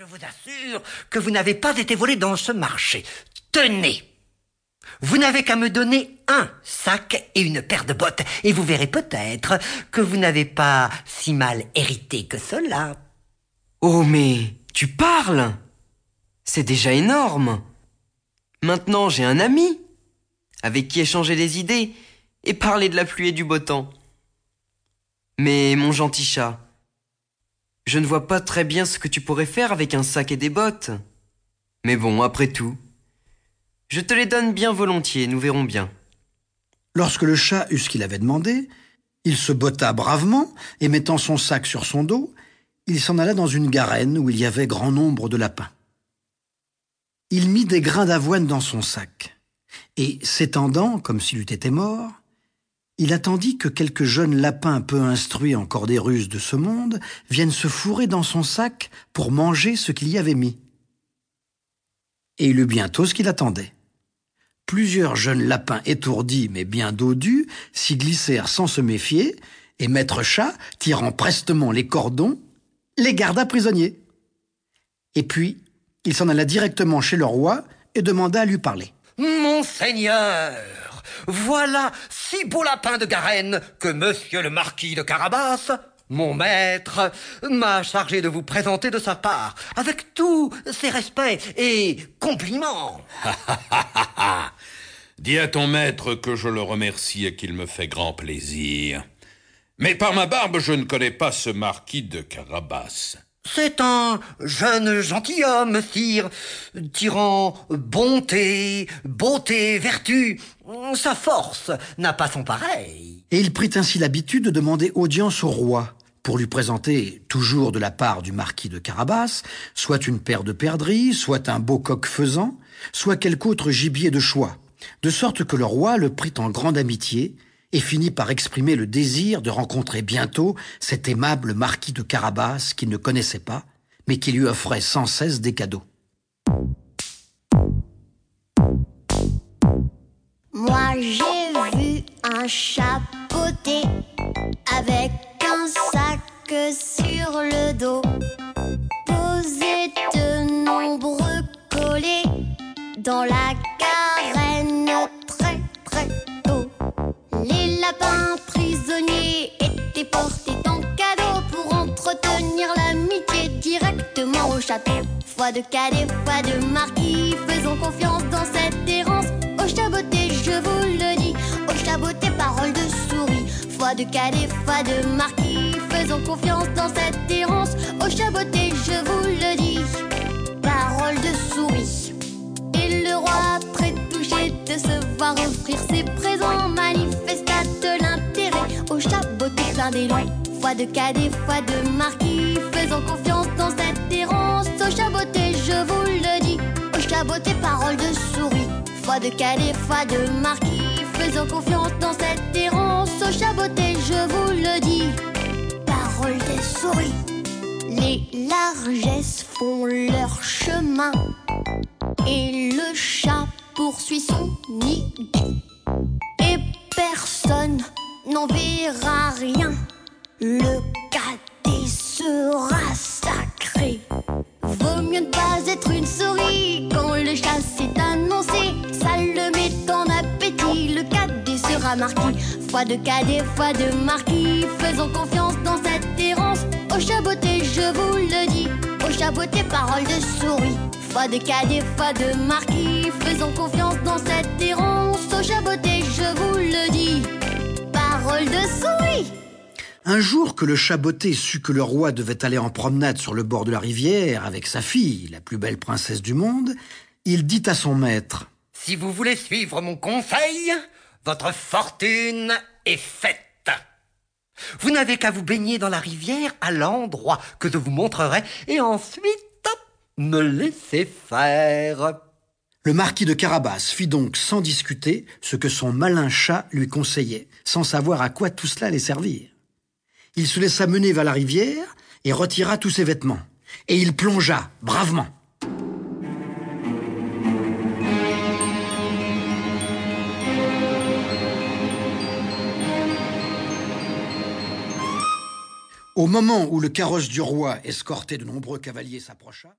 Je vous assure que vous n'avez pas été volé dans ce marché. Tenez. Vous n'avez qu'à me donner un sac et une paire de bottes, et vous verrez peut-être que vous n'avez pas si mal hérité que cela. Oh mais tu parles C'est déjà énorme. Maintenant j'ai un ami avec qui échanger des idées et parler de la pluie et du beau temps. Mais mon gentil chat, je ne vois pas très bien ce que tu pourrais faire avec un sac et des bottes. Mais bon, après tout, je te les donne bien volontiers, nous verrons bien. Lorsque le chat eut ce qu'il avait demandé, il se botta bravement, et mettant son sac sur son dos, il s'en alla dans une garenne où il y avait grand nombre de lapins. Il mit des grains d'avoine dans son sac, et s'étendant comme s'il eût été mort, il attendit que quelques jeunes lapins peu instruits encore des ruses de ce monde viennent se fourrer dans son sac pour manger ce qu'il y avait mis. Et il eut bientôt ce qu'il attendait. Plusieurs jeunes lapins étourdis mais bien dodus s'y glissèrent sans se méfier, et Maître Chat, tirant prestement les cordons, les garda prisonniers. Et puis, il s'en alla directement chez le roi et demanda à lui parler. Monseigneur, voilà six beaux lapins de Garenne que monsieur le marquis de Carabas, mon maître, m'a chargé de vous présenter de sa part, avec tous ses respects et compliments. Dis à ton maître que je le remercie et qu'il me fait grand plaisir. Mais par ma barbe, je ne connais pas ce marquis de Carabas. C'est un jeune gentilhomme, sire, tirant bonté, beauté, vertu. Sa force n'a pas son pareil. Et il prit ainsi l'habitude de demander audience au roi pour lui présenter, toujours de la part du marquis de Carabas, soit une paire de perdrix, soit un beau coq faisan, soit quelque autre gibier de choix, de sorte que le roi le prit en grande amitié et finit par exprimer le désir de rencontrer bientôt cet aimable marquis de Carabas qu'il ne connaissait pas, mais qui lui offrait sans cesse des cadeaux. Moi j'ai vu un chapeauté avec un sac sur le dos, poser de nombreux collets dans la château. Foi de cadet, foi de marquis, faisons confiance dans cette errance. Au chaboté, je vous le dis, au chaboté, parole de souris. Foi de cadet, foi de marquis, faisons confiance dans cette errance. Au chaboté, je vous le dis, parole de souris. Et le roi, très touché de se voir offrir ses présents, manifesta de l'intérêt au chaboté plein d'élan. Foi de cadet, foi de marquis, faisons confiance dans cette errance. Au chaboté, je vous le dis, au chaboté, parole de souris. Foi de cadet, foi de marquis, faisons confiance dans cette errance. Au chaboté, je vous le dis, parole des souris. Les largesses font leur chemin et le chat poursuit son nid. Mieux ne pas être une souris quand le chat s'est annoncé. Ça le met en appétit. Le cadet sera marquis. Foi de cadet, foi de marquis. Faisons confiance dans cette errance. Au chaboté, je vous le dis. Au chaboté, parole de souris. Foi de cadet, foi de marquis. Faisons confiance Un jour que le chaboté sut que le roi devait aller en promenade sur le bord de la rivière avec sa fille, la plus belle princesse du monde, il dit à son maître Si vous voulez suivre mon conseil, votre fortune est faite. Vous n'avez qu'à vous baigner dans la rivière à l'endroit que je vous montrerai et ensuite me laisser faire. Le marquis de Carabas fit donc sans discuter ce que son malin chat lui conseillait, sans savoir à quoi tout cela allait servir. Il se laissa mener vers la rivière et retira tous ses vêtements. Et il plongea bravement. Au moment où le carrosse du roi, escorté de nombreux cavaliers, s'approcha,